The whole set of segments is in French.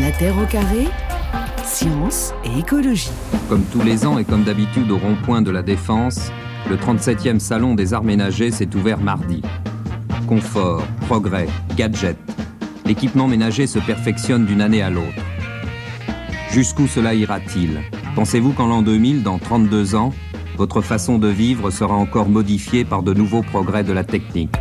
La Terre au carré, science et écologie. Comme tous les ans et comme d'habitude au rond-point de la Défense, le 37e Salon des arts ménagers s'est ouvert mardi. Confort, progrès, gadgets. L'équipement ménager se perfectionne d'une année à l'autre. Jusqu'où cela ira-t-il? Pensez-vous qu'en l'an 2000, dans 32 ans, votre façon de vivre sera encore modifiée par de nouveaux progrès de la technique?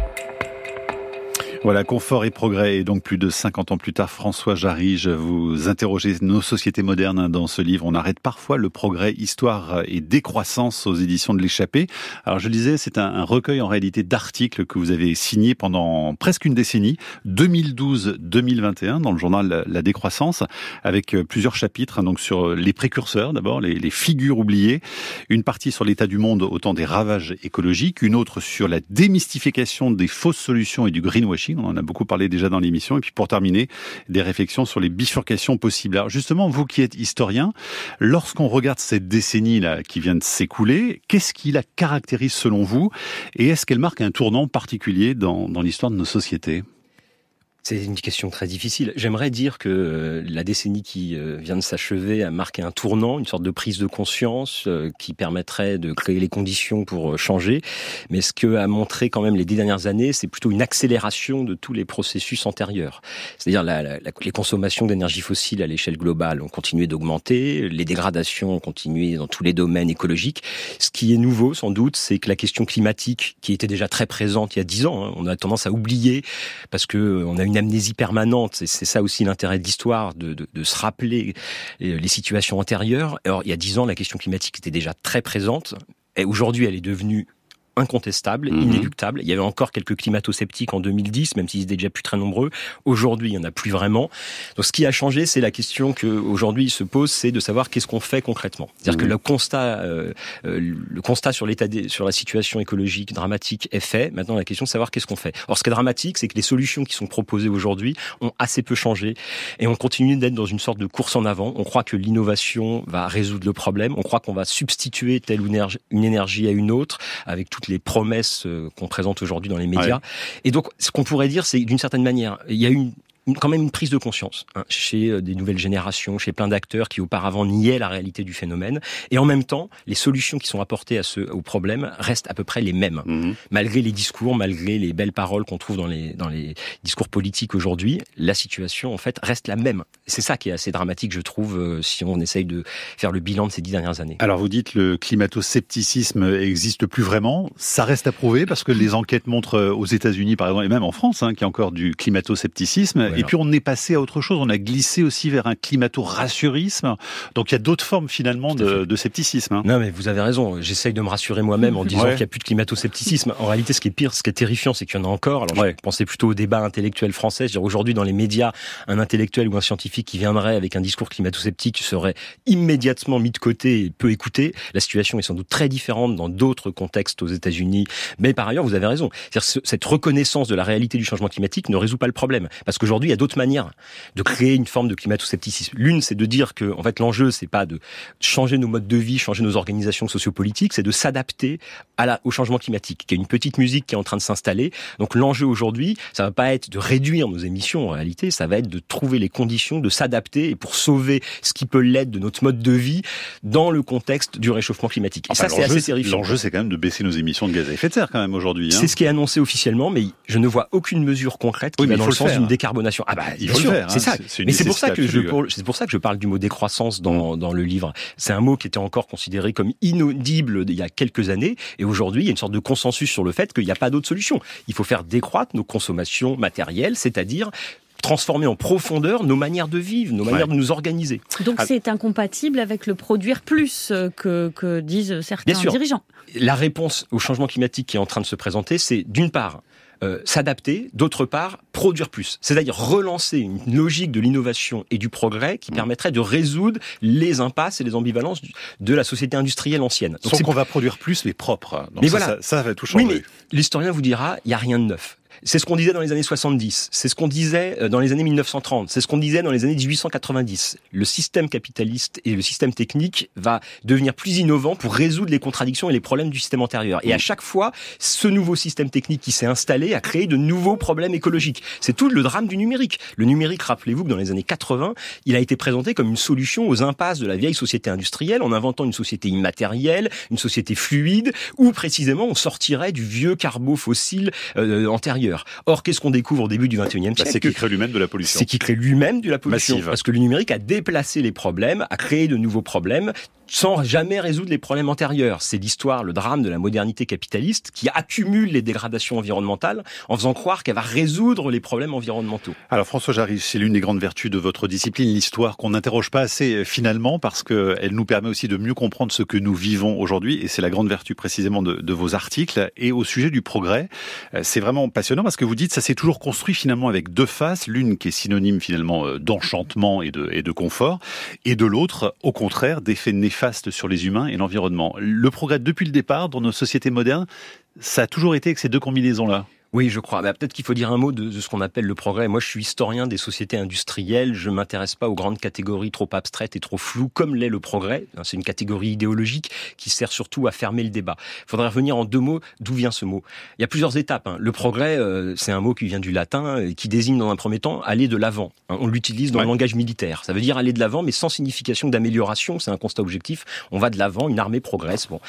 Voilà, confort et progrès. Et donc, plus de 50 ans plus tard, François Jarige, vous interrogez nos sociétés modernes dans ce livre. On arrête parfois le progrès, histoire et décroissance aux éditions de l'échappée. Alors, je disais, c'est un, recueil en réalité d'articles que vous avez signé pendant presque une décennie, 2012-2021, dans le journal La Décroissance, avec euh, plusieurs chapitres, hein, donc sur les précurseurs d'abord, les, les figures oubliées, une partie sur l'état du monde au temps des ravages écologiques, une autre sur la démystification des fausses solutions et du greenwashing on en a beaucoup parlé déjà dans l'émission. Et puis pour terminer, des réflexions sur les bifurcations possibles. Alors justement, vous qui êtes historien, lorsqu'on regarde cette décennie là qui vient de s'écouler, qu'est-ce qui la caractérise selon vous? Et est-ce qu'elle marque un tournant particulier dans, dans l'histoire de nos sociétés? C'est une question très difficile. J'aimerais dire que euh, la décennie qui euh, vient de s'achever a marqué un tournant, une sorte de prise de conscience euh, qui permettrait de créer les conditions pour changer. Mais ce que a montré quand même les dix dernières années, c'est plutôt une accélération de tous les processus antérieurs. C'est-à-dire la, la, les consommations d'énergie fossile à l'échelle globale ont continué d'augmenter, les dégradations ont continué dans tous les domaines écologiques. Ce qui est nouveau, sans doute, c'est que la question climatique, qui était déjà très présente il y a dix ans, hein, on a tendance à oublier parce que on a une amnésie permanente. C'est ça aussi l'intérêt de l'histoire, de, de, de, se rappeler euh, les situations antérieures. Alors, il y a dix ans, la question climatique était déjà très présente. Et aujourd'hui, elle est devenue incontestable, mhm. inéluctable. Il y avait encore quelques climato-sceptiques en 2010, même s'ils étaient déjà plus très nombreux. Aujourd'hui, il n'y en a plus vraiment. Donc, ce qui a changé, c'est la question que aujourd'hui se pose, c'est de savoir qu'est-ce qu'on fait concrètement. C'est-à-dire que mhm. le constat, euh, euh, le constat sur l'état, sur la situation écologique dramatique est fait. Maintenant, la question de savoir qu'est-ce qu'on fait. Or, ce qui est dramatique, c'est que les solutions qui sont proposées aujourd'hui ont assez peu changé et on continue d'être dans une sorte de course en avant. On croit que l'innovation va résoudre le problème. On croit qu'on va substituer telle ou une énergie à une autre avec toutes les promesses euh, qu'on présente aujourd'hui dans les médias. Et donc, ce qu'on pourrait dire, c'est d'une certaine manière, il y a une quand même une prise de conscience hein, chez euh, des nouvelles générations, chez plein d'acteurs qui auparavant niaient la réalité du phénomène. Et en même temps, les solutions qui sont apportées à ce, au problème restent à peu près les mêmes. Mhm. Malgré les discours, malgré les belles paroles qu'on trouve dans les, dans les discours politiques aujourd'hui, la situation, en fait, reste la même. C'est ça qui est assez dramatique, je trouve, euh, si on essaye de faire le bilan de ces dix dernières années. Alors, vous dites le climato-scepticisme existe plus vraiment. Ça reste à prouver parce que les enquêtes montrent euh, aux États-Unis, par exemple, et même en France, hein, qu'il y a encore du climato-scepticisme. Et puis on est passé à autre chose, on a glissé aussi vers un climato-rassurisme. Donc il y a d'autres formes finalement de, scepticisme. Hein. Non mais vous avez raison, j'essaye de me rassurer moi-même en disant qu'il n'y a plus de climato-scepticisme. En réalité ce qui est pire, ce qui est terrifiant, c'est qu'il y en a encore. Alors je pensais plutôt au débat intellectuel français. Aujourd'hui dans les médias, un intellectuel ou un scientifique qui viendrait avec un discours climato-sceptique serait immédiatement mis de côté et peu écouté. La situation est sans doute très différente dans d'autres contextes aux États-Unis. Mais par ailleurs, vous avez raison. Cette reconnaissance de la réalité du changement climatique ne résout pas le problème. Parce qu'aujourd'hui, il y a d'autres manières de créer une forme de climato-scepticisme. L'une, c'est de dire que, en fait, l'enjeu, c'est pas de changer nos modes de vie, changer nos organisations sociopolitiques, c'est de s'adapter au changement climatique, qui est une petite musique qui est en train de s'installer. Donc, l'enjeu aujourd'hui, ça va pas être de réduire nos émissions, en réalité, ça va être de trouver les conditions de s'adapter et pour sauver ce qui peut l'être de notre mode de vie dans le contexte du réchauffement climatique. Et ça, c'est assez terrifiant. L'enjeu, c'est quand même de baisser nos émissions de gaz à effet de serre, quand même, aujourd'hui. Hein. C'est ce qui est annoncé officiellement, mais je ne vois aucune mesure concrète qui va dans le, sens d'une décarbonation. Ah bah, il faut le faire. C'est hein. ça. Mais c'est pour ça que je, c'est pour ça que je parle du mot décroissance dans, dans le livre. C'est un mot qui était encore considéré comme inaudible il y a quelques années, et aujourd'hui, il y a une sorte de consensus sur le fait qu'il n'y a pas d'autre solution. Il faut faire décroître nos consommations matérielles, c'est-à-dire transformer en profondeur nos manières de vivre, nos manières de nous organiser. Donc ah. c'est incompatible avec le produire plus euh, que, que disent certains Bien sûr. dirigeants. La réponse au changement climatique qui est en train de se présenter, c'est d'une part euh, s'adapter, d'autre part, produire plus. C'est-à-dire relancer une logique de l'innovation et du progrès qui mmh. permettrait de résoudre les impasses et les ambivalences de la société industrielle ancienne. Donc c'est qu'on va produire plus mais propre. mais voilà. Ça, va tout changer. Oui, mais l'historien vous dira, il n'y a rien de neuf. C'est ce qu'on disait dans les années 70, c'est ce qu'on disait euh, dans les années 1930, c'est ce qu'on disait dans les années 1890. Le système capitaliste et le système technique va devenir plus innovant pour résoudre les contradictions et les problèmes du système antérieur. Et à chaque fois, ce nouveau système technique qui s'est installé a créé de nouveaux problèmes écologiques. C'est tout le drame du numérique. Le numérique, rappelez-vous que dans les années 80, il a été présenté comme une solution aux impasses de la vieille société industrielle en inventant une société immatérielle, une société fluide, où précisément on sortirait du vieux carbo fossile euh, antérieur. Or, qu'est-ce qu'on découvre au début du 21e bah, siècle C'est qu'il crée lui-même de la pollution. C'est qu'il crée lui-même de la pollution. Parce que le numérique a déplacé les problèmes, a créé de nouveaux problèmes, sans jamais résoudre les problèmes antérieurs. C'est l'histoire, le drame de la modernité capitaliste qui accumule les dégradations environnementales en faisant croire qu'elle va résoudre les problèmes environnementaux. Alors François Jarry, c'est l'une des grandes vertus de votre discipline, l'histoire qu'on n'interroge pas assez euh, finalement parce qu'elle nous permet aussi de mieux comprendre ce que nous vivons aujourd'hui et c'est la grande vertu précisément de, de, vos articles. Et au sujet du progrès, euh, c'est vraiment passionnant parce que vous dites ça s'est toujours construit finalement avec deux faces, l'une qui est synonyme finalement euh, d'enchantement et de, et de confort et de l'autre au contraire d'effets néfastes faste sur les humains et l'environnement. Le progrès depuis le départ dans nos sociétés modernes, ça a toujours été avec ces deux combinaisons-là? Oui, je crois. Bah, peut-être qu'il faut dire un mot de, ce qu'on appelle le progrès. Moi, je suis historien des sociétés industrielles. Je m'intéresse pas aux grandes catégories trop abstraites et trop floues, comme l'est le progrès. C'est une catégorie idéologique qui sert surtout à fermer le débat. Il faudrait revenir en deux mots. D'où vient ce mot? Il y a plusieurs étapes. Hein. Le progrès, euh, c'est un mot qui vient du latin, et qui désigne dans un premier temps aller de l'avant. Hein. On l'utilise dans le langage militaire. Ça veut dire aller de l'avant, mais sans signification d'amélioration. C'est un constat objectif. On va de l'avant. Une armée progresse. Bon.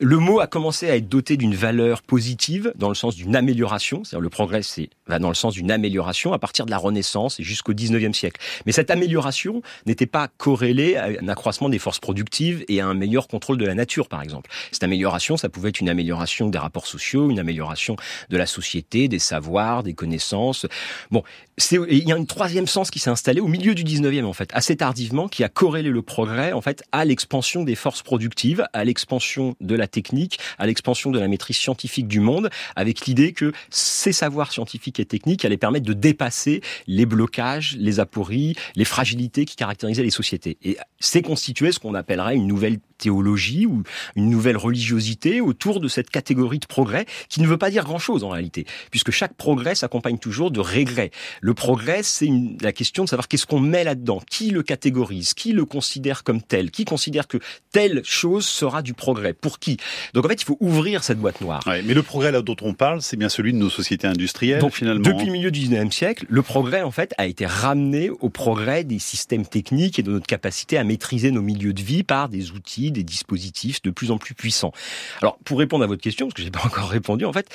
Le mot a commencé à être doté d'une valeur positive, dans le sens d'une amélioration. C'est-à-dire le progrès, va dans le sens d'une amélioration à partir de la Renaissance et jusqu'au 19e siècle. Mais cette amélioration n'était pas corrélée à un accroissement des forces productives et à un meilleur contrôle de la nature, par exemple. Cette amélioration, ça pouvait être une amélioration des rapports sociaux, une amélioration de la société, des savoirs, des connaissances. Bon, il y a un troisième sens qui s'est installé au milieu du 19e, en fait, assez tardivement, qui a corrélé le progrès, en fait, à l'expansion des forces productives, à l'expansion de la technique, à l'expansion de la maîtrise scientifique du monde, avec l'idée que ces savoirs scientifiques et techniques allaient permettre de dépasser les blocages, les apories, les fragilités qui caractérisaient les sociétés. Et c'est constitué ce qu'on appellerait une nouvelle théologie ou une nouvelle religiosité autour de cette catégorie de progrès qui ne veut pas dire grand-chose en réalité, puisque chaque progrès s'accompagne toujours de regrets. Le progrès, c'est la question de savoir qu'est-ce qu'on met là-dedans, qui le catégorise, qui le considère comme tel, qui considère que telle chose sera du progrès, pour qui? Donc en fait, il faut ouvrir cette boîte noire. mais le progrès là dont on parle, c'est bien celui de nos sociétés industrielles Donc, finalement. Depuis le milieu du 19e siècle, le progrès en fait a été ramené au progrès des systèmes techniques et de notre capacité à maîtriser nos milieux de vie par des outils, des dispositifs de plus en plus puissants. Alors pour répondre à votre question, parce que j'ai pas encore répondu, en fait,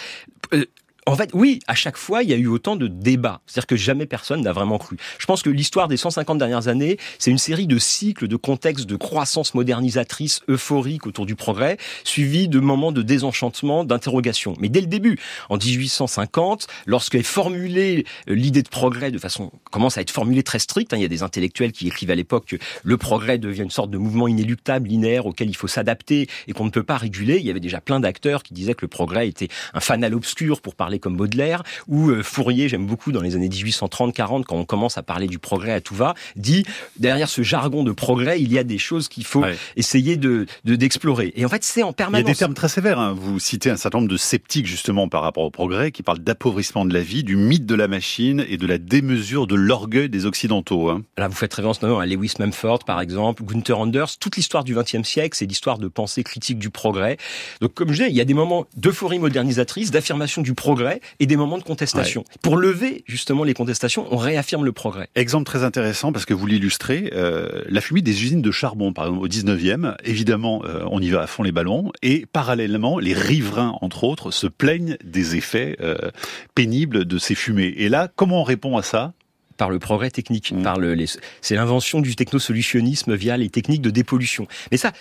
euh, en fait, oui, à chaque fois, il y a eu autant de débats. C'est-à-dire que jamais personne n'a vraiment cru. Je pense que l'histoire des 150 dernières années, c'est une série de cycles, de contextes de croissance modernisatrice euphorique autour du progrès, suivis de moments de désenchantement, d'interrogation. Mais dès le début, en 1850, lorsqu'est formulée euh, l'idée de progrès de façon, commence à être formulée très stricte, hein, il y a des intellectuels qui écrivent à l'époque que le progrès devient une sorte de mouvement inéluctable, linéaire, auquel il faut s'adapter et qu'on ne peut pas réguler. Il y avait déjà plein d'acteurs qui disaient que le progrès était un fanal obscur pour parler comme Baudelaire, ou euh, Fourier, j'aime beaucoup dans les années 1830-40, quand on commence à parler du progrès à tout va, dit derrière ce jargon de progrès, il y a des choses qu'il faut essayer de d'explorer. et en fait, c'est en permanence. Il y a des termes très sévères. Hein. Vous citez un certain nombre de sceptiques justement par rapport au progrès, qui parlent d'appauvrissement de la vie, du mythe de la machine et de la démesure de l'orgueil des occidentaux. Hein. Là, vous faites référence notamment à Lewis Mumford, par exemple, Gunther Anders. Toute l'histoire du XXe siècle, c'est l'histoire de pensée critique du progrès. Donc, comme je disais, il y a des moments d'euphorie modernisatrice, d'affirmation du progrès et des moments de contestation. Pour lever justement les contestations, on réaffirme le progrès. Exemple très intéressant parce que vous l'illustrez, euh, la fumée des usines de charbon, par exemple au 19e, évidemment euh, on y va à fond les ballons, et parallèlement les riverains entre autres se plaignent des effets euh, pénibles de ces fumées. Et là, comment on répond à ça? Par le progrès technique, mmh. par le, c'est l'invention du technosolutionnisme via les techniques de dépollution. Mais ça,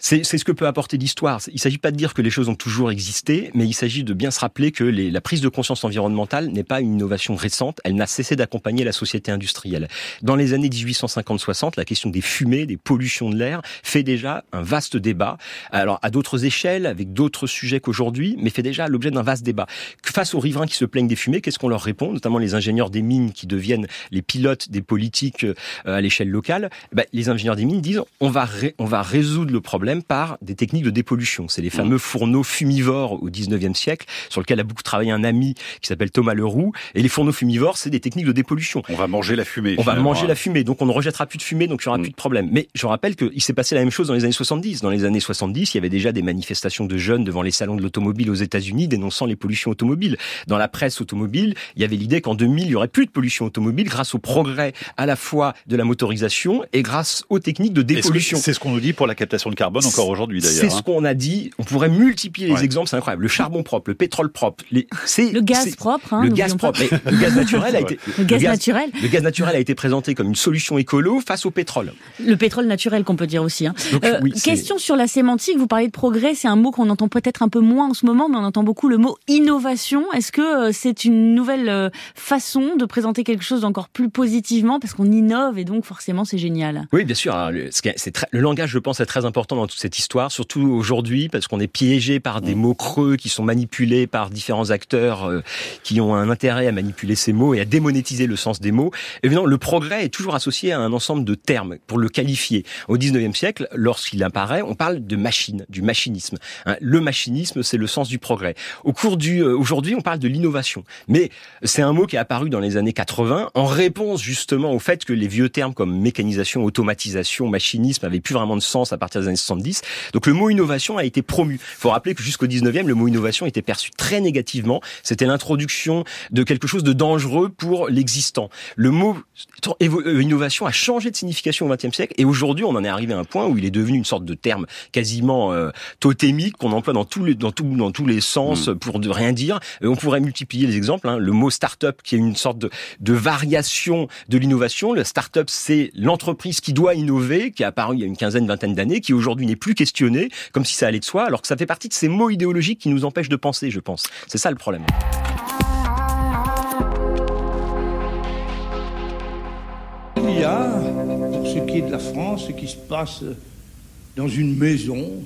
c'est ce que peut apporter l'histoire. Il ne s'agit pas de dire que les choses ont toujours existé, mais il s'agit de bien se rappeler que les, la prise de conscience environnementale n'est pas une innovation récente, elle n'a cessé d'accompagner la société industrielle. Dans les années 1850-60, la question des fumées, des pollutions de l'air fait déjà un vaste débat, alors à d'autres échelles, avec d'autres sujets qu'aujourd'hui, mais fait déjà l'objet d'un vaste débat. Face aux riverains qui se plaignent des fumées, qu'est-ce qu'on leur répond, notamment les ingénieurs des mines qui deviennent les pilotes des politiques euh, à l'échelle locale? Eh ben, Les ingénieurs des mines disent on va, on va résoudre le problème problème par des techniques de dépollution. C'est les fameux fourneaux fumivores au 19e siècle, sur lequel a beaucoup travaillé un ami qui s'appelle Thomas Leroux. Et les fourneaux fumivores, c'est des techniques de dépollution. On va manger la fumée. On va manger la fumée, donc on ne rejettera plus de fumée, donc il n'y aura plus de problème. Mais je rappelle qu'il s'est passé la même chose dans les années 70. Dans les années 70, il y avait déjà des manifestations de jeunes devant les salons de l'automobile aux États-Unis dénonçant les pollutions automobiles. Dans la presse automobile, il y avait l'idée qu'en 2000, il y aurait plus de pollution automobile grâce au progrès à la fois de la motorisation et grâce aux techniques de dépollution. C'est ce qu'on nous dit pour la captation de carbone encore aujourd'hui d'ailleurs. C'est ce hein. qu'on a dit. On pourrait multiplier les exemples, c'est incroyable. Le charbon propre, le pétrole propre, les, le gaz propre. Hein, le gaz propre. le gaz naturel a été. Le gaz, naturel. Le gaz naturel a été présenté comme une solution écolo face au pétrole. Le pétrole naturel qu'on peut dire aussi. Hein. Euh, question sur la sémantique. Vous parlez de progrès, c'est un mot qu'on entend peut-être un peu moins en ce moment, mais on entend beaucoup le mot innovation. Est-ce que euh, c'est une nouvelle euh, façon de présenter quelque chose d'encore plus positivement? Parce qu'on innove et donc forcément c'est génial Oui, bien sûr. Hein, le, le langage, je pense, est très important dans toute cette histoire, surtout aujourd'hui parce qu'on est piégé par des mm. mots creux qui sont manipulés par différents acteurs euh, qui ont un intérêt à manipuler ces mots et à démonétiser le sens des mots. Évidemment, le progrès est toujours associé à un ensemble de termes pour le qualifier. Au 19e siècle, lorsqu'il apparaît, on parle de machine, du machinisme. Hein, le machinisme, c'est le sens du progrès. Au cours du euh, aujourd'hui, on parle de l'innovation, mais c'est un mot qui est apparu dans les années 80 en réponse justement au fait que les vieux termes comme mécanisation, automatisation, machinisme avaient plus vraiment de sens à partir des années 70. Donc le mot innovation a été promu. Il faut rappeler que jusqu'au 19e, le mot innovation était perçu très négativement. C'était l'introduction de quelque chose de dangereux pour l'existant. Le mot euh, innovation a changé de signification au XXe siècle et aujourd'hui, on en est arrivé à un point où il est devenu une sorte de terme quasiment euh, totémique qu'on emploie dans tous les dans tout, dans tous les sens mm. pour de rien dire. Et on pourrait multiplier les exemples. Hein. Le mot start-up qui est une sorte de, de variation de l'innovation. Le start-up, c'est l'entreprise qui doit innover, qui est apparu il y a une quinzaine, vingtaine d'années, qui aujourd'hui n'est plus questionnée, comme si ça allait de soi, alors que ça fait partie de ces mots idéologiques qui nous empêchent de penser, je pense. C'est ça le problème. Il y a, pour ce qui est de la France, ce qui se passe dans une maison,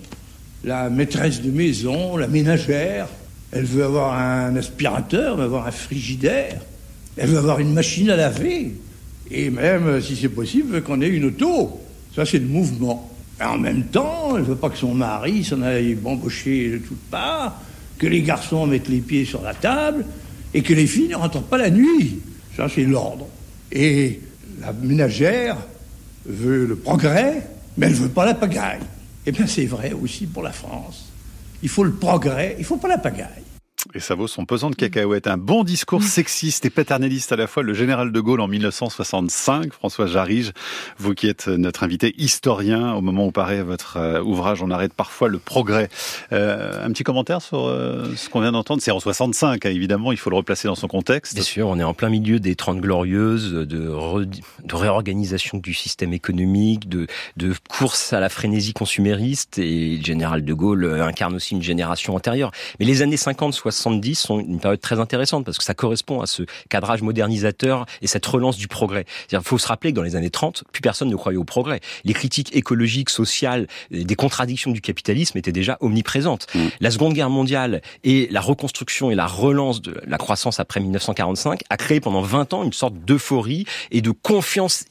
la maîtresse de maison, la ménagère, elle veut avoir un aspirateur, elle veut avoir un frigidaire, elle veut avoir une machine à laver, et même, si c'est possible, qu'on ait une auto. Ça, c'est le mouvement. En même temps, elle veut pas que son mari s'en aille bambocher de toutes parts, que les garçons mettent les pieds sur la table, et que les filles ne rentrent pas la nuit. Ça, c'est l'ordre. Et la ménagère veut le progrès, mais elle veut pas la pagaille. Eh bien, c'est vrai aussi pour la France. Il faut le progrès, il faut pas la pagaille. Et ça vaut son pesant de cacahuètes. Un bon discours sexiste et paternaliste à la fois. Le général de Gaulle en 1965, François Jarige, vous qui êtes notre invité historien, au moment où paraît votre euh, ouvrage, on arrête parfois le progrès. Euh, un petit commentaire sur euh, ce qu'on vient d'entendre C'est en 65, hein, évidemment, il faut le replacer dans son contexte. Bien sûr, on est en plein milieu des Trente Glorieuses, de, de réorganisation du système économique, de, de course à la frénésie consumériste, et le général de Gaulle incarne aussi une génération antérieure. Mais les années 50-60, 70 sont une période très intéressante parce que ça correspond à ce cadrage modernisateur et cette relance du progrès. Il faut se rappeler que dans les années 30, plus personne ne croyait au progrès. Les critiques écologiques, sociales, des contradictions du capitalisme étaient déjà omniprésentes. Mm. La Seconde Guerre mondiale et la reconstruction et la relance de la croissance après 1945 a créé pendant 20 ans une sorte d'euphorie et de confiance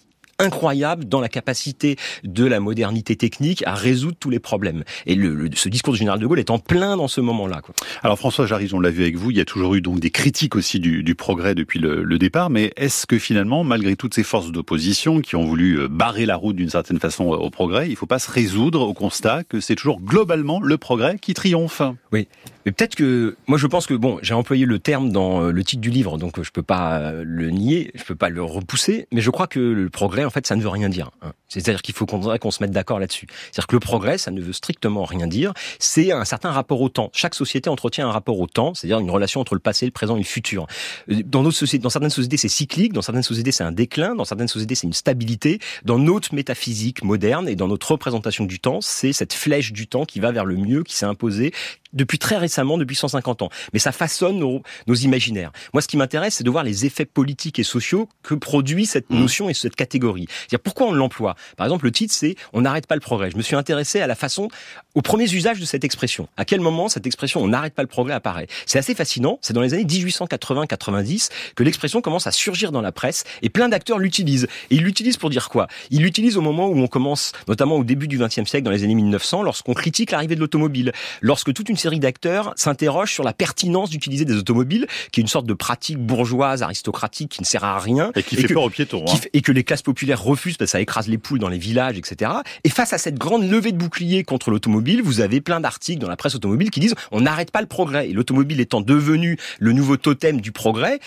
incroyable dans la capacité de la modernité technique à résoudre tous les problèmes. Et le, ce discours du général de Gaulle est en plein dans ce moment-là. Alors François Jarry, on l'a vu avec vous, il y a toujours eu donc des critiques aussi du, du progrès depuis le, le départ, mais est-ce que finalement, malgré toutes ces forces d'opposition qui ont voulu euh, barrer la route d'une certaine façon au progrès, il ne faut pas se résoudre au constat que c'est toujours globalement le progrès qui triomphe? Oui, mais peut-être que moi je pense que bon, j'ai employé le terme dans euh, le titre du livre, donc je peux pas euh, le nier, je peux pas le repousser, mais je crois que le progrès en fait ça ne veut rien dire. Hein. C'est-à-dire qu'il faut qu'on se mette d'accord là-dessus. C'est-à-dire que le progrès ça ne veut strictement rien dire. C'est un certain rapport au temps. Chaque société entretient un rapport au temps, c'est-à-dire une relation entre le passé, le présent et le futur. Euh, dans d'autres sociétés, dans certaines sociétés c'est cyclique, dans certaines sociétés c'est un déclin, dans certaines sociétés c'est une stabilité. Dans notre métaphysique moderne et dans notre représentation du temps, c'est cette flèche du temps qui va vers le mieux, qui s'est imposée depuis très récemment récemment depuis 150 ans. Mais ça façonne nos, nos imaginaires. Moi, ce qui m'intéresse, c'est de voir les effets politiques et sociaux que produit cette mmh. notion et cette catégorie. C'est-à-dire pourquoi on l'emploie? Par exemple, le titre, c'est On n'arrête pas le progrès. Je me suis intéressé à la façon, aux premiers usages de cette expression. À quel moment cette expression On n'arrête pas le progrès apparaît? C'est assez fascinant. C'est dans les années 1880-90 que l'expression commence à surgir dans la presse et plein d'acteurs l'utilisent. Et ils l'utilisent pour dire quoi? Ils l'utilisent au moment où on commence, notamment au début du XXe siècle, dans les années 1900, lorsqu'on critique l'arrivée de l'automobile, lorsque toute une série d'acteurs s'interrogent sur la pertinence d'utiliser des automobiles, qui est une sorte de pratique bourgeoise, aristocratique, qui ne sert à rien. Et qui fait peur aux piétons. Hein. Et que les classes populaires refusent parce que ça écrase les poules dans les villages, etc. Et face à cette grande levée de boucliers contre l'automobile, vous avez plein d'articles dans la presse automobile qui disent on n'arrête pas le progrès. Et l'automobile étant devenu le nouveau totem du progrès,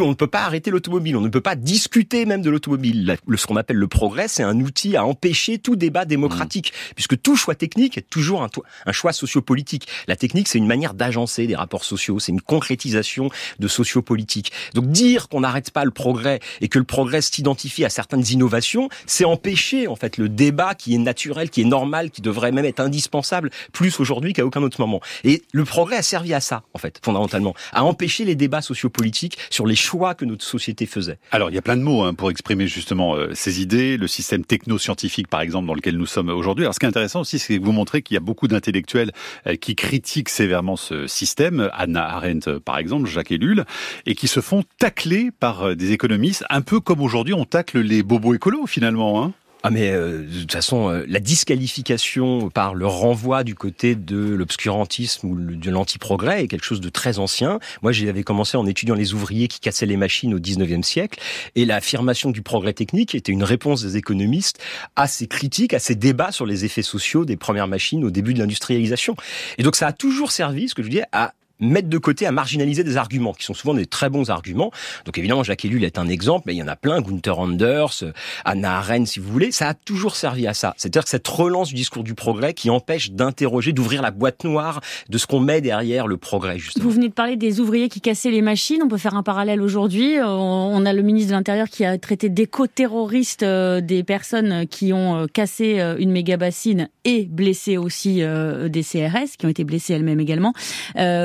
on ne peut pas arrêter l'automobile, on ne peut pas discuter même de l'automobile. Ce qu'on appelle le progrès, c'est un outil à empêcher tout débat démocratique, mmh. puisque tout choix technique est toujours un, un choix sociopolitique. La technique, c'est une manière d'agencer des rapports sociaux, c'est une concrétisation de sociopolitique. Donc dire qu'on n'arrête pas le progrès et que le progrès s'identifie à certaines innovations, c'est empêcher en fait le débat qui est naturel, qui est normal, qui devrait même être indispensable plus aujourd'hui qu'à aucun autre moment. Et le progrès a servi à ça en fait, fondamentalement, à empêcher les débats sociopolitiques sur les choix que notre société faisait. Alors il y a plein de mots hein, pour exprimer justement euh, ces idées, le système techno-scientifique par exemple dans lequel nous sommes aujourd'hui. Alors ce qui est intéressant aussi, c'est que vous montrez qu'il y a beaucoup d'intellectuels euh, qui critiquent sévèrement ce système, Anna Arendt par exemple, Jacques Ellul, et qui se font tacler par euh, des économistes, un peu comme aujourd'hui on tacle les bobos écolos finalement. Hein ah mais euh, de toute façon, euh, la disqualification par le renvoi du côté de l'obscurantisme ou de l'anti-progrès est quelque chose de très ancien. Moi, j'avais commencé en étudiant les ouvriers qui cassaient les machines au 19e siècle, et l'affirmation du progrès technique était une réponse des économistes à ces critiques, à ces débats sur les effets sociaux des premières machines au début de l'industrialisation. Et donc ça a toujours servi, ce que je dis, à mettre de côté, à marginaliser des arguments qui sont souvent des très bons arguments. Donc évidemment, Jacques Ellul est un exemple, mais il y en a plein, Gunther Anders, Anna Arendt, si vous voulez. Ça a toujours servi à ça. C'est-à-dire que cette relance du discours du progrès qui empêche d'interroger, d'ouvrir la boîte noire de ce qu'on met derrière le progrès, justement. Vous venez de parler des ouvriers qui cassaient les machines. On peut faire un parallèle aujourd'hui. On a le ministre de l'Intérieur qui a traité d'éco-terroristes euh, des personnes qui ont euh, cassé euh, une méga bassine et blessé aussi des CRS qui ont été blessées elles-mêmes également.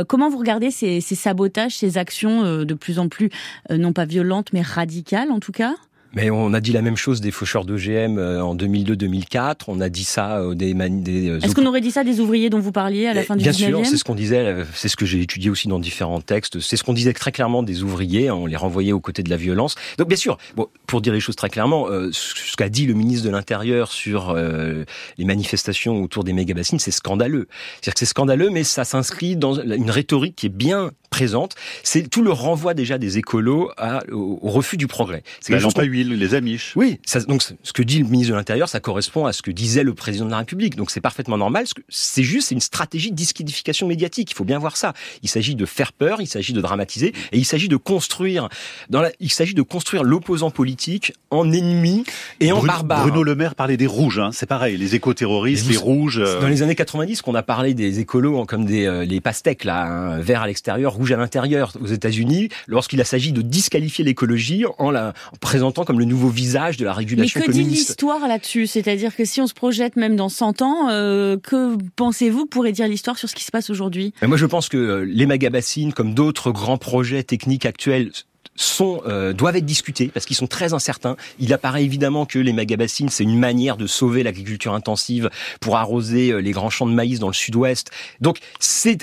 comment Comment vous regardez ces, sabotages, ces actions euh, de plus en plus, euh, non pas violentes, mais radicales en tout cas? Mais on a dit la même chose des faucheurs d'OGM euh, en 2002-2004. On a dit ça des, des Est-ce qu'on aurait dit ça des ouvriers dont vous parliez à la fin du 19e Bien sûr, c'est ce qu'on disait. C'est ce que j'ai étudié aussi dans différents textes. C'est ce qu'on disait très clairement des ouvriers. On les renvoyait aux côtés de la violence. Donc bien sûr, bon, pour dire les choses très clairement, ce qu'a dit le ministre de l'Intérieur sur les manifestations autour des méga-bassines, c'est scandaleux. C'est-à-dire que c'est scandaleux, mais ça s'inscrit dans une rhétorique qui est bien présente. C'est tout le renvoi déjà des écolos à, au, refus du progrès. C'est la lampe à huile, les amiches. Oui, ça, donc ce que dit le ministre de l'Intérieur, ça correspond à ce que disait le président de la République. Donc c'est parfaitement normal. C'est juste une stratégie de disqualification médiatique. Il faut bien voir ça. Il s'agit de faire peur, il s'agit de dramatiser, et il s'agit de construire. Dans la, il s'agit de construire l'opposant politique en ennemi et en barbare. Bruno Le Maire parlait des rouges. Hein, c'est pareil, les éco-terroristes, les rouges. Euh. Dans les années 90, qu'on a parlé des écolos comme des euh, les pastèques là, hein, vert à l'extérieur, à l'intérieur. Aux États-Unis lorsqu'il s'agit de disqualifier l'écologie en la présentant comme le nouveau visage de la régulation Mais que dit l'histoire là-dessus? C'est-à-dire que si on se projette même dans 100 ans, euh, que pensez-vous pourrait dire l'histoire sur ce qui se passe aujourd'hui? Moi, je pense que euh, les magabassines, comme d'autres grands projets techniques actuels, sont euh, doivent être discutés parce qu'ils sont très incertains. Il apparaît évidemment que les mégabassines, c'est une manière de sauver l'agriculture intensive pour arroser euh, les grands champs de maïs dans le sud-ouest. Donc ces,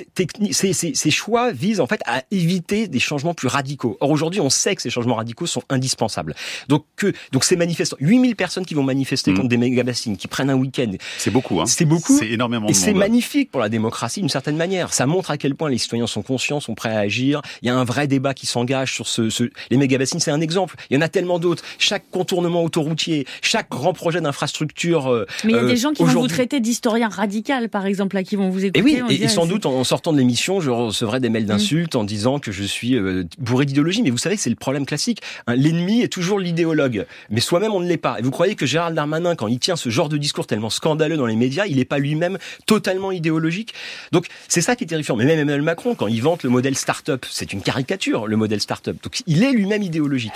ces, ces, ces, choix visent en fait à éviter des changements plus radicaux. Or aujourd'hui, on sait que ces changements radicaux sont indispensables. Donc que donc ces manifestants, 8000 personnes qui vont manifester mmh. contre des mégabassines, qui prennent un week-end. C'est beaucoup. Hein. C'est beaucoup. C'est énormément. Et c'est magnifique pour la démocratie d'une certaine manière. Ça montre à quel point les citoyens sont conscients, sont prêts à agir. Il y a un vrai débat qui s'engage sur ce, les méga-bassines, c'est un exemple. Il y en a tellement d'autres. Chaque contournement autoroutier, chaque grand projet d'infrastructure. Euh, Mais il y a des euh, gens qui vont vous traiter d'historien radical, par exemple, là, qui vont vous écouter. Et oui, et, sans doute en sortant de l'émission, je recevrai des mails mm. d'insultes en disant que je suis euh, bourré d'idéologie. Mais vous savez, c'est le problème classique. Hein, l'ennemi est toujours l'idéologue. Mais soi-même, on ne l'est pas. Et vous croyez que Gérald Darmanin, quand il tient ce genre de discours tellement scandaleux dans les médias, il n'est pas lui-même totalement idéologique? Donc, c'est ça qui est terrifiant. Mais même Emmanuel Macron, quand il vante le modèle start-up, c'est une caricature, le modèle start-up. Donc, il est lui même idéologique.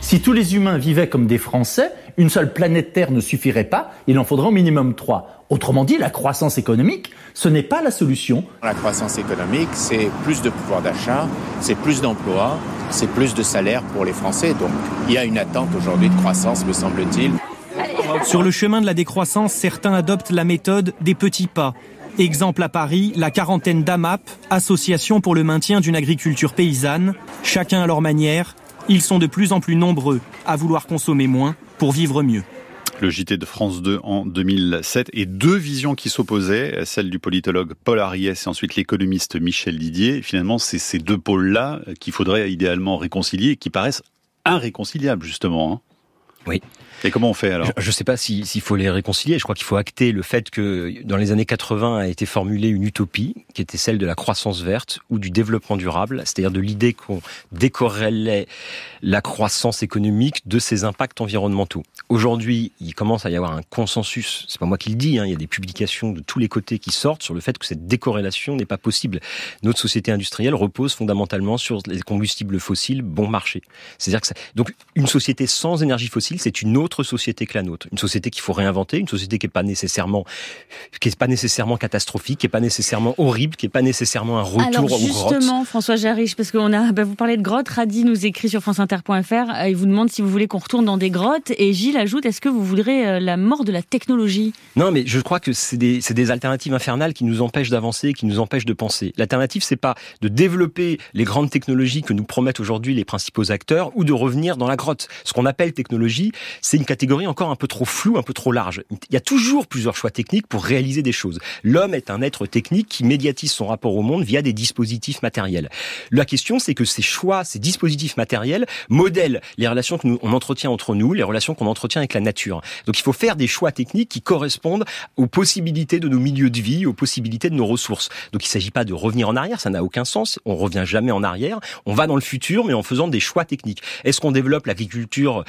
Si tous les humains vivaient comme des Français, une seule planète Terre ne suffirait pas, il en faudrait au minimum trois. Autrement dit, la croissance économique, ce n'est pas la solution. La croissance économique, c'est plus de pouvoir d'achat, c'est plus d'emplois, c'est plus de salaires pour les Français. Donc il y a une attente aujourd'hui de croissance, me semble-t-il. Sur le chemin de la décroissance, certains adoptent la méthode des petits pas. Exemple à Paris, la quarantaine d'AMAP, Association pour le maintien d'une agriculture paysanne. Chacun à leur manière, ils sont de plus en plus nombreux à vouloir consommer moins pour vivre mieux le JT de France 2 en 2007, et deux visions qui s'opposaient, celle du politologue Paul Ariès et ensuite l'économiste Michel Didier. Finalement, c'est ces deux pôles-là qu'il faudrait idéalement réconcilier et qui paraissent irréconciliables, justement. Oui. Et comment on fait alors Je ne sais pas s'il faut les réconcilier. Je crois qu'il faut acter le fait que dans les années 80 a été formulée une utopie qui était celle de la croissance verte ou du développement durable, c'est-à-dire de l'idée qu'on décorrélait la croissance économique de ses impacts environnementaux. Aujourd'hui, il commence à y avoir un consensus. C'est pas moi qui le dis. Hein, il y a des publications de tous les côtés qui sortent sur le fait que cette décorrélation n'est pas possible. Notre société industrielle repose fondamentalement sur les combustibles fossiles bon marché. C'est-à-dire que ça... donc une société sans énergie fossile, c'est une autre société que la nôtre. Une société qu'il faut réinventer, une société qui est pas nécessairement, qui est pas nécessairement catastrophique, qui est pas nécessairement horrible, qui est pas nécessairement un retour Alors justement, François Jarich, parce qu'on a, bah, vous parlez de grottes, Radi nous écrit sur franceinter.fr, euh, il vous demande si vous voulez qu'on retourne dans des grottes, et Gilles ajoute, est-ce que vous voudrez euh, la mort de la technologie? Non, mais je crois que c'est des, des alternatives infernales qui nous empêchent d'avancer, qui nous empêchent de penser. L'alternative, c'est pas de développer les grandes technologies que nous promettent aujourd'hui les principaux acteurs, ou de revenir dans la grotte. Ce qu'on appelle technologie, c'est une catégorie encore un peu trop floue, un peu trop large. Il y a toujours plusieurs choix techniques pour réaliser des choses. L'homme est un être technique qui médiatise son rapport au monde via des dispositifs matériels. La question, c'est que ces choix, ces dispositifs matériels modèlent les relations que nous on entretient entre nous, les relations qu'on entretient avec la nature. Donc il faut faire des choix techniques qui correspondent aux possibilités de nos milieux de vie, aux possibilités de nos ressources. Donc il ne s'agit pas de revenir en arrière, ça n'a aucun sens. On revient jamais en arrière. On va dans le futur, mais en faisant des choix techniques. Est-ce qu'on développe l'agriculture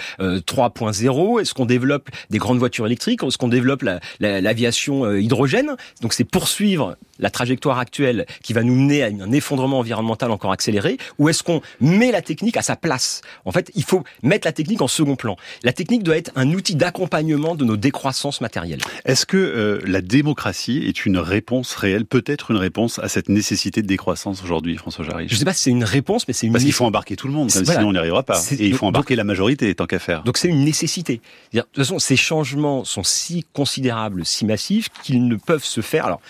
3.0 euh, est-ce qu'on développe des grandes voitures électriques? Est-ce qu'on développe l'aviation euh, hydrogène? Donc c'est poursuivre la trajectoire actuelle qui va nous mener à un effondrement environnemental encore accéléré Ou est-ce qu'on met la technique à sa place? En fait, il faut mettre la technique en second plan. La technique doit être un outil d'accompagnement de nos décroissances matérielles. Est-ce que euh, la démocratie est une réponse réelle, peut-être une réponse à cette nécessité de décroissance aujourd'hui, François Jarry? Je ne sais pas si c'est une réponse, mais c'est une... Parce qu'il faut embarquer tout le monde, sinon on n'y arrivera pas. Et il faut embarquer la majorité, tant qu'à faire. Donc c'est une nécessité. De toute façon, ces changements sont si considérables, si massifs, qu'ils ne peuvent se faire... Alors,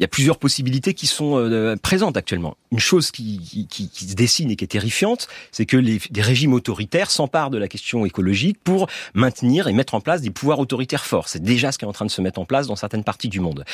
il y a plusieurs possibilités qui sont euh, présentes actuellement. Une chose qui, se dessine et qui est terrifiante, c'est que les, des régimes autoritaires s'emparent de la question écologique pour maintenir et mettre en place des pouvoirs autoritaires forts. C'est déjà ce qui est en train de se mettre en place dans certaines parties du monde.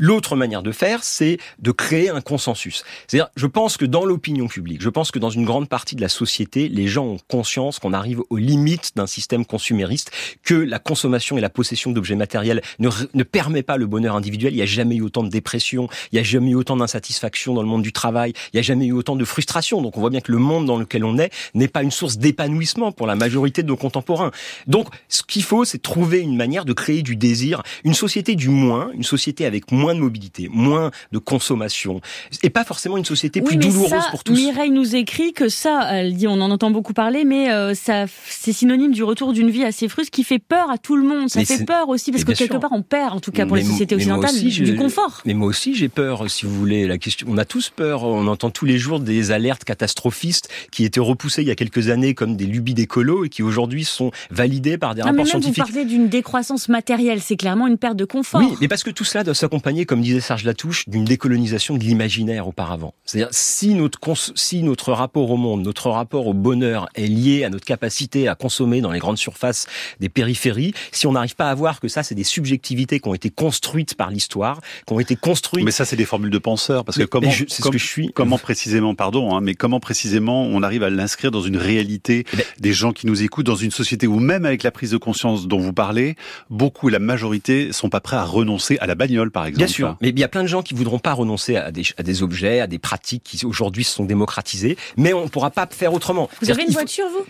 L'autre manière de faire, c'est de créer un consensus. C'est-à-dire, je pense que dans l'opinion publique, je pense que dans une grande partie de la société, les gens ont conscience qu'on arrive aux limites d'un système consumériste, que la consommation et la possession d'objets matériels ne, ne permet pas le bonheur individuel. Il n'y a jamais eu autant de dépression il n'y a jamais eu autant d'insatisfaction dans le monde du travail, il n'y a jamais eu autant de frustration. Donc on voit bien que le monde dans lequel on est n'est pas une source d'épanouissement pour la majorité de nos contemporains. Donc ce qu'il faut, c'est trouver une manière de créer du désir, une société du moins, une société avec moins de mobilité, moins de consommation, et pas forcément une société plus douloureuse pour tous. Mireille nous écrit que ça, elle dit, on en entend beaucoup parler, mais euh, ça, c'est synonyme du retour d'une vie assez fruste qui fait peur à tout le monde. Ça fait peur aussi parce que quelque part on perd, en tout cas pour les sociétés occidentales, du confort. Mais moi aussi j'ai peur, si vous voulez. La question, on a tous peur. On entend tous les jours des alertes catastrophistes qui étaient repoussées il y a quelques années comme des lubies d'écolo et qui aujourd'hui sont validées par des rapports scientifiques. Vous parlez d'une décroissance matérielle, c'est clairement une perte de confort. Oui, mais parce que tout cela doit s'accompagner, comme disait Serge Latouche, d'une décolonisation de l'imaginaire auparavant. C'est-à-dire si notre si notre rapport au monde, notre rapport au bonheur est lié à notre capacité à consommer dans les grandes surfaces des périphéries, si on n'arrive pas à voir que ça c'est des subjectivités qui ont été construites par l'histoire, qui ont été construites mais ça, c'est des formules de penseurs, parce que comment, c'est ce que je suis. Comment précisément, pardon, hein, mais comment précisément on arrive à l'inscrire dans une réalité eh ben des gens qui nous écoutent, dans une société où même avec la prise de conscience dont vous parlez, beaucoup, la majorité, sont pas prêts à renoncer à la bagnole, par exemple. Bien sûr, mais il y a plein de gens qui voudront pas renoncer à des, à des objets, à des pratiques qui aujourd'hui se sont démocratisées, mais on ne pourra pas faire autrement. Vous avez une voiture, vous?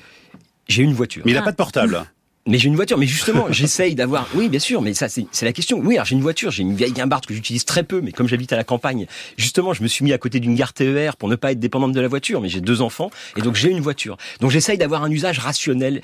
J'ai une voiture. Mais il n'a pas de portable. Mais j'ai une voiture, mais justement, j'essaye d'avoir. Oui, bien sûr, mais ça, c'est la question. Oui, alors j'ai une voiture, j'ai une vieille guimbarde que j'utilise très peu, mais comme j'habite à la campagne, justement, je me suis mis à côté d'une gare TER pour ne pas être dépendante de la voiture. Mais j'ai deux enfants et donc j'ai une voiture. Donc j'essaye d'avoir un usage rationnel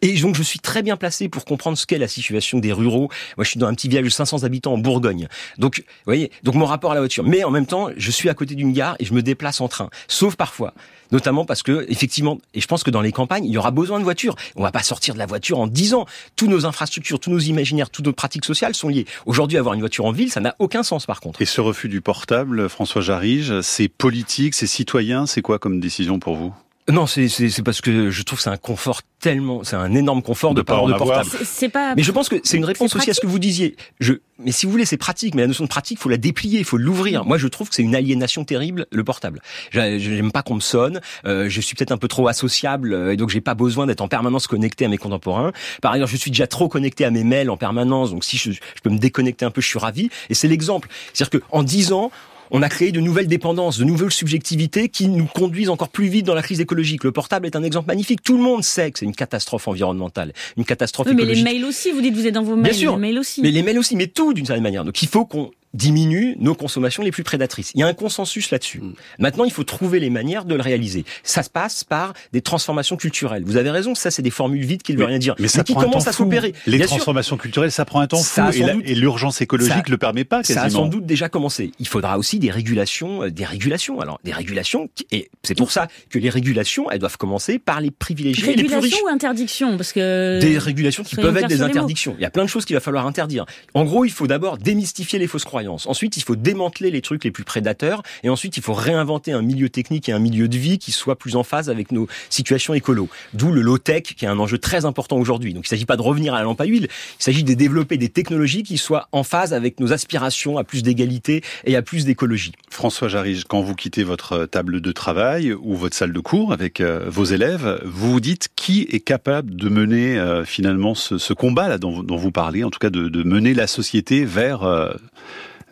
et donc je suis très bien placé pour comprendre ce qu'est la situation des ruraux. Moi, je suis dans un petit village de 500 habitants en Bourgogne. Donc, vous voyez, donc mon rapport à la voiture. Mais en même temps, je suis à côté d'une gare et je me déplace en train. Sauf parfois notamment parce que effectivement, et je pense que dans les campagnes, il y aura besoin de voitures. On va pas sortir de la voiture en 10 ans. Tous nos infrastructures, tous nos imaginaires, toutes nos pratiques sociales sont liées. Aujourd'hui, avoir une voiture en ville, ça n'a aucun sens par contre. Et ce refus du portable, François Jarige, c'est politique, c'est citoyen, c'est quoi comme décision pour vous? Non, c'est parce que je trouve que c'est un confort tellement, c'est un énorme confort de, de pas avoir de portable. C'est pas. Mais je pense que c'est une réponse aussi à ce que vous disiez. Je, mais si vous voulez, c'est pratique. Mais la notion de pratique, faut la déplier, il faut l'ouvrir. Moi, je trouve que c'est une aliénation terrible le portable. J'aime pas qu'on me sonne. Euh, je suis peut-être un peu trop associable euh, et donc j'ai pas besoin d'être en permanence connecté à mes contemporains. Par ailleurs, je suis déjà trop connecté à mes mails en permanence. Donc si je, je peux me déconnecter un peu, je suis ravi. Et c'est l'exemple. C'est-à-dire que en dix ans, on a créé de nouvelles dépendances, de nouvelles subjectivités qui nous conduisent encore plus vite dans la crise écologique. Le portable est un exemple magnifique. Tout le monde sait que c'est une catastrophe environnementale, une catastrophe oui, écologique. Mais les mails aussi, vous dites vous êtes dans vos mails. Bien sûr. Les mails aussi. Mais les mails aussi, mais tout d'une certaine manière. Donc il faut qu'on diminue nos consommations les plus prédatrices. Il y a un consensus là-dessus. Mm. Maintenant, il faut trouver les manières de le réaliser. Ça se passe par des transformations culturelles. Vous avez raison, ça c'est des formules vides qui ne veulent rien dire, mais, ça qui commencent à s'opérer. Les transformations culturelles, ça prend un temps fou et l'urgence écologique ne le permet pas quasiment. Ça a sans doute déjà commencé. Il faudra aussi des régulations, euh, des régulations. Alors des régulations et c'est pour ça que les régulations, elles doivent commencer par les privilégiés les plus riches. ou interdiction parce que des régulations qui peuvent être des interdictions. Il y a plein de choses qu'il va falloir interdire. En gros, il faut d'abord démystifier les fausses croyances. Ensuite, il faut démanteler les trucs les plus prédateurs. Et ensuite, il faut réinventer un milieu technique et un milieu de vie qui soit plus en phase avec nos situations écolo. D'où le low-tech, qui est un enjeu très important aujourd'hui. Donc, il ne s'agit pas de revenir à la lampe à huile. Il s'agit de développer des technologies qui soient en phase avec nos aspirations à plus d'égalité et à plus d'écologie. François Jarige, quand vous quittez votre table de travail ou votre salle de cours avec euh, vos élèves, vous vous dites qui est capable de mener euh, finalement ce, combat là dont, vous parlez, en tout cas de, mener la société vers euh,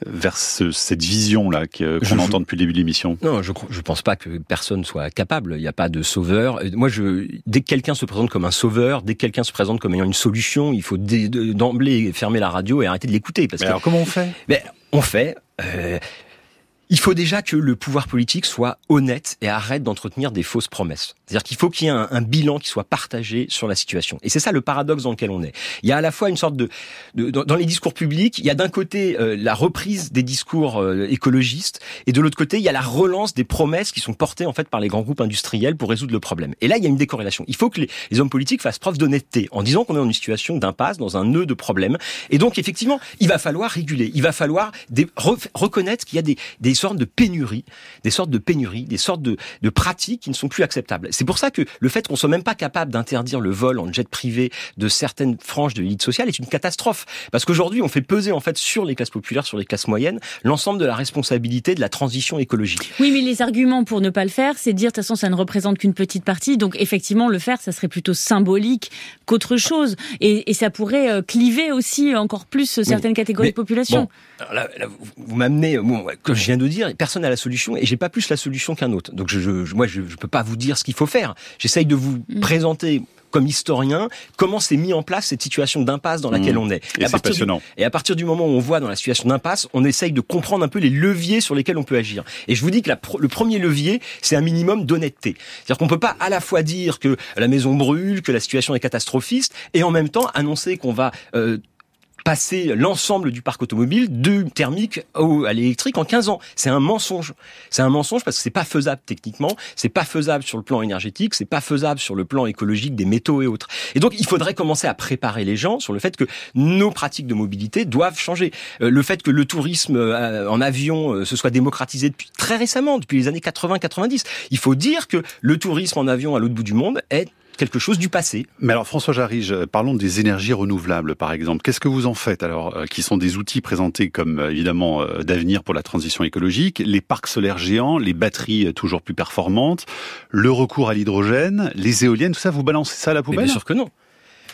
vers cette vision-là qu'on entend depuis le début de l'émission? Non, je ne pense pas que personne soit capable. Il n'y a pas de sauveur. Moi, je, dès que quelqu'un se présente comme un sauveur, dès que quelqu'un se présente comme ayant une solution, il faut d'emblée fermer la radio et arrêter de l'écouter. Mais alors, comment on fait? Ben, On fait... Euh, il faut déjà que le pouvoir politique soit honnête et arrête d'entretenir des fausses promesses. C'est-à-dire qu'il faut qu'il y ait un, bilan qui soit partagé sur la situation. Et c'est ça le paradoxe dans lequel on est. Il y a à la fois une sorte de, dans les discours publics, il y a d'un côté euh, la reprise des discours euh, écologistes et de l'autre côté il y a la relance des promesses qui sont portées en fait par les grands groupes industriels pour résoudre le problème. Et là il y a une décorrélation. Il faut que les, hommes politiques fassent preuve d'honnêteté en disant qu'on est dans une situation d'impasse, dans un nœud de problème. Et donc effectivement il va falloir réguler, il va falloir reconnaître qu'il y a des, des sortes de pénuries, des sortes de pénuries, des sortes de, de pratiques qui ne sont plus acceptables. C'est pour ça que le fait qu'on soit même pas capable d'interdire le vol en jet privé de certaines franges de l'élite sociale est une catastrophe. Parce qu'aujourd'hui, on fait peser en fait sur les classes populaires, sur les classes moyennes, l'ensemble de la responsabilité de la transition écologique. Oui, mais les arguments pour ne pas le faire, c'est de dire de toute façon ça ne représente qu'une petite partie. Donc effectivement, le faire, ça serait plutôt symbolique qu'autre chose, et, et, ça pourrait euh, cliver aussi encore plus certaines catégories de population. Bon, là, vous m'amenez, bon, comme je viens de dire, personne n'a la solution, et j'ai pas plus la solution qu'un autre. Donc je, je, moi, je, je peux pas vous dire ce qu'il faut faire. J'essaye de vous mm. présenter comme historien, comment s'est mis en place cette situation d'impasse dans laquelle mm. on est. Et, à partir Du, et à partir du moment où on voit dans la situation d'impasse, on essaye de comprendre un peu les leviers sur lesquels on peut agir. Et je vous dis que le premier levier, c'est un minimum d'honnêteté. C'est-à-dire qu'on peut pas à la fois dire que la maison brûle, que la situation est catastrophiste, et en même temps annoncer qu'on va euh, passer l'ensemble du parc automobile du thermique au, à l'électrique en 15 ans. C'est un mensonge. C'est un mensonge parce que c'est pas faisable techniquement, c'est pas faisable sur le plan énergétique, c'est pas faisable sur le plan écologique des métaux et autres. Et donc il faudrait commencer à préparer les gens sur le fait que nos pratiques de mobilité doivent changer. Euh, le fait que le tourisme euh, en avion euh, se soit démocratisé depuis très récemment, depuis les années 80-90. Il faut dire que le tourisme en avion à l'autre bout du monde est quelque chose du passé. Mais alors François Jarige, parlons des énergies renouvelables par exemple. Qu'est-ce que vous en faites alors euh, Qui sont des outils présentés comme euh, évidemment euh, d'avenir pour la transition écologique Les parcs solaires géants, les batteries toujours plus performantes, le recours à l'hydrogène, les éoliennes, tout ça, vous balancez ça à la poubelle Bien sûr que non.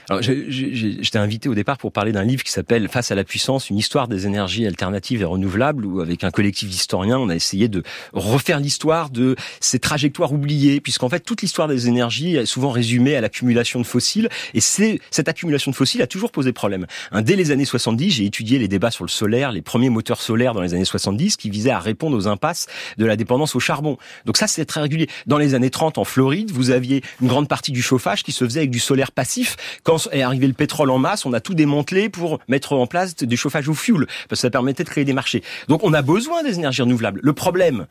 Alors, j'étais invité au départ pour parler d'un livre qui s'appelle Face à la puissance, une histoire des énergies alternatives et renouvelables, où avec un collectif d'historiens, on a essayé de refaire l'histoire de ces trajectoires oubliées, puisqu'en fait, toute l'histoire des énergies est souvent résumée à l'accumulation de fossiles, et c'est cette accumulation de fossiles a toujours posé problème. Dès les années 70, j'ai étudié les débats sur le solaire, les premiers moteurs solaires dans les années 70, qui visaient à répondre aux impasses de la dépendance au charbon. Donc ça, c'est très régulier. Dans les années 30, en Floride, vous aviez une grande partie du chauffage qui se faisait avec du solaire passif. Est arrivé le pétrole en masse, on a tout démantelé pour mettre en place des chauffages au fuel, parce que ça permettait de créer des marchés. Donc on a besoin des énergies renouvelables. Le problème,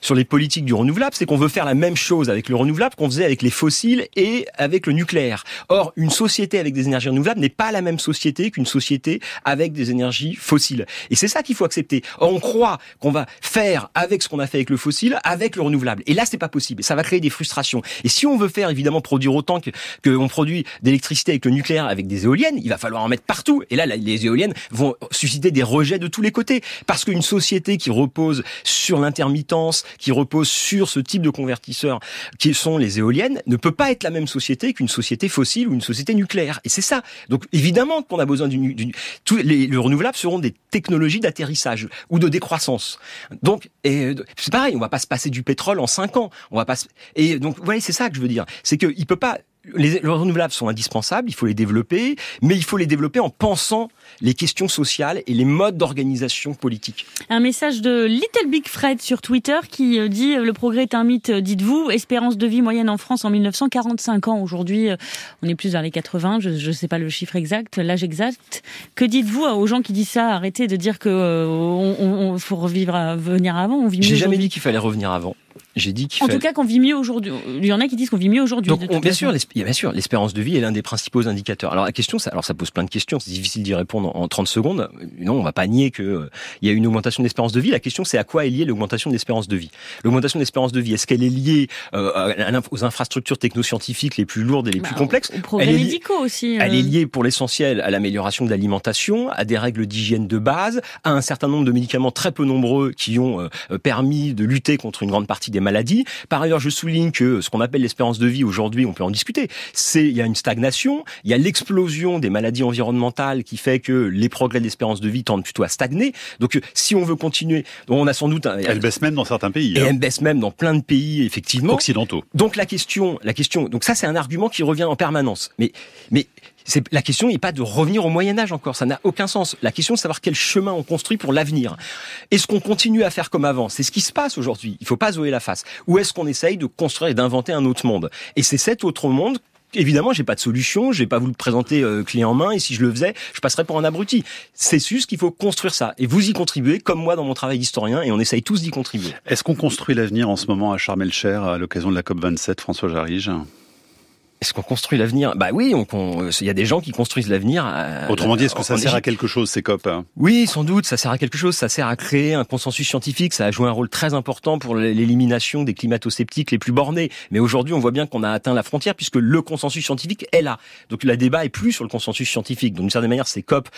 sur les politiques du renouvelable, c'est qu'on veut faire la même chose avec le renouvelable qu'on faisait avec les fossiles et avec le nucléaire. Or, une société avec des énergies renouvelables n'est pas la même société qu'une société avec des énergies fossiles. Et c'est ça qu'il faut accepter. Or, on croit qu'on va faire avec ce qu'on a fait avec le fossile, avec le renouvelable. Et là, c'est pas possible. Ça va créer des frustrations. Et si on veut faire, évidemment, produire autant qu'on produit d'électricité avec le nucléaire, avec des éoliennes, il va falloir en mettre partout. Et là, les éoliennes vont susciter des rejets de tous les côtés. Parce qu'une société qui repose sur l'intermittence, qui repose sur ce type de convertisseurs qui sont les éoliennes ne peut pas être la même société qu'une société fossile ou une société nucléaire. Et c'est ça. Donc évidemment qu'on a besoin d'une... Tous les, les renouvelables seront des technologies d'atterrissage ou de décroissance. Donc c'est pareil, on va pas se passer du pétrole en cinq ans. On va pas Et donc voilà, c'est ça que je veux dire. C'est qu'il peut pas les, renouvelables sont indispensables, il faut les développer, mais il faut les développer en pensant les questions sociales et les modes d'organisation politique. Un message de Little Big Fred sur Twitter qui euh, dit le progrès est un mythe, dites-vous. Espérance de vie moyenne en France en 1945 ans. Aujourd'hui, euh, on est plus vers les 80. Je ne sais pas le chiffre exact, l'âge exact. Que dites-vous aux gens qui disent ça Arrêtez de dire que euh, on, faut revivre, venir avant. On vit J'ai jamais dit qu'il fallait revenir avant. J'ai dit qu'il En tout cas, qu'on vit mieux aujourd'hui. Il y en a qui disent qu'on vit mieux aujourd'hui. Bien sûr, bien sûr, l'espérance de vie est l'un des principaux indicateurs. Alors la question, ça, alors ça pose plein de questions. C'est difficile d'y répondre en 30 secondes. Non, on va pas nier que euh, il y a une augmentation de l'espérance de vie. La question, c'est à quoi est liée l'augmentation de l'espérance de vie? L'augmentation de l'espérance de vie, est-ce qu'elle est liée euh, aux infrastructures technoscientifiques les plus lourdes et les plus bah, complexes? Aux progrès médicaux aussi. Elle est euh. liée pour l'essentiel à l'amélioration de l'alimentation, à des règles d'hygiène de base, à un certain nombre de médicaments très peu nombreux qui ont permis de lutter contre une grande partie des maladies. Par ailleurs, je souligne que ce qu'on appelle l'espérance de vie aujourd'hui, on peut en discuter. C'est il y a une stagnation, il y a l'explosion des maladies environnementales qui fait que les progrès de l'espérance de vie tendent plutôt à stagner. Donc si on veut continuer, on a sans doute un, elle baisse même dans certains pays. Et hein. elle baisse même dans plein de pays effectivement occidentaux. Donc la question, la question, donc ça c'est un argument qui revient en permanence. Mais mais c'est la question n'est pas de revenir au Moyen Âge encore, ça n'a aucun sens. La question de savoir quel chemin on construit pour l'avenir. Est-ce qu'on continue à faire comme avant? C'est ce qui se passe aujourd'hui. Il faut pas zoer la face. Ou est-ce qu'on essaye de construire et d'inventer un autre monde? Et c'est cet autre monde Évidemment, j'ai pas de solution, j'ai pas voulu le présenter euh, clé en main, et si je le faisais, je passerais pour un abruti. C'est juste qu'il faut construire ça, et vous y contribuez, comme moi dans mon travail d'historien, et on essaye tous d'y contribuer. Est-ce qu'on construit l'avenir en ce moment à Charmel Cher à l'occasion de la COP 27, François Jarige est-ce qu'on construit l'avenir? Bah oui, il y a des gens qui construisent l'avenir. Euh, Autrement dit, est-ce que ça sert à quelque chose ces COP hein? Oui, sans doute, ça sert à quelque chose. Ça sert à créer un consensus scientifique. Ça a joué un rôle très important pour l'élimination des climato-sceptiques les plus bornés. Mais aujourd'hui, on voit bien qu'on a atteint la frontière puisque le consensus scientifique est là. Donc le débat est plus sur le consensus scientifique. Donc d'une certaine manière, ces COP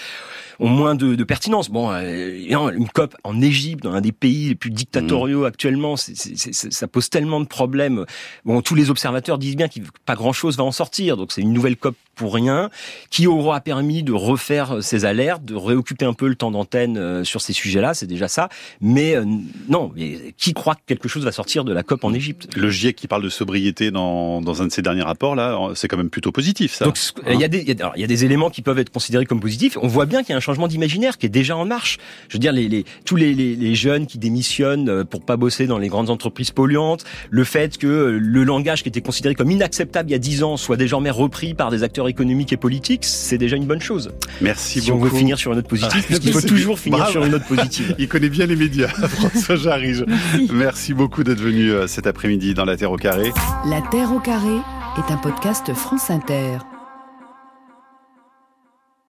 ont moins de, de pertinence. Bon, euh, une COP en Égypte, dans un des pays les plus dictatoriaux mmh. actuellement, c ça pose tellement de problèmes. Bon, tous les observateurs disent bien qu'il pas grand-chose va en sortir. Donc c'est une nouvelle COP pour rien, qui aura permis de refaire ces alertes, de réoccuper un peu le temps d'antenne euh, sur ces sujets-là, c'est déjà ça. Mais euh, non, mais qui croit que quelque chose va sortir de la COP en Égypte? Le GIEC qui parle de sobriété dans, dans un de ses derniers rapports, là, c'est quand même plutôt positif, ça. Donc il y, a des, il y, a des éléments qui peuvent être considérés comme positifs. On voit bien qu'il y a un changement d'imaginaire qui est déjà en marche. Je veux dire, les, les tous les, les, les, jeunes qui démissionnent euh, pour pas bosser dans les grandes entreprises polluantes, le fait que le langage qui était considéré comme inacceptable il y a dix ans soit désormais repris par des acteurs économique et politique, c'est déjà une bonne chose. Merci si beaucoup. Si on veut finir sur une note positive, ah, il faut toujours finir sur une note positive. il connaît bien les médias, François Jarige. Merci. beaucoup d'être venu euh, cet après-midi dans La Terre au Carré. La Terre au Carré est un podcast France Inter.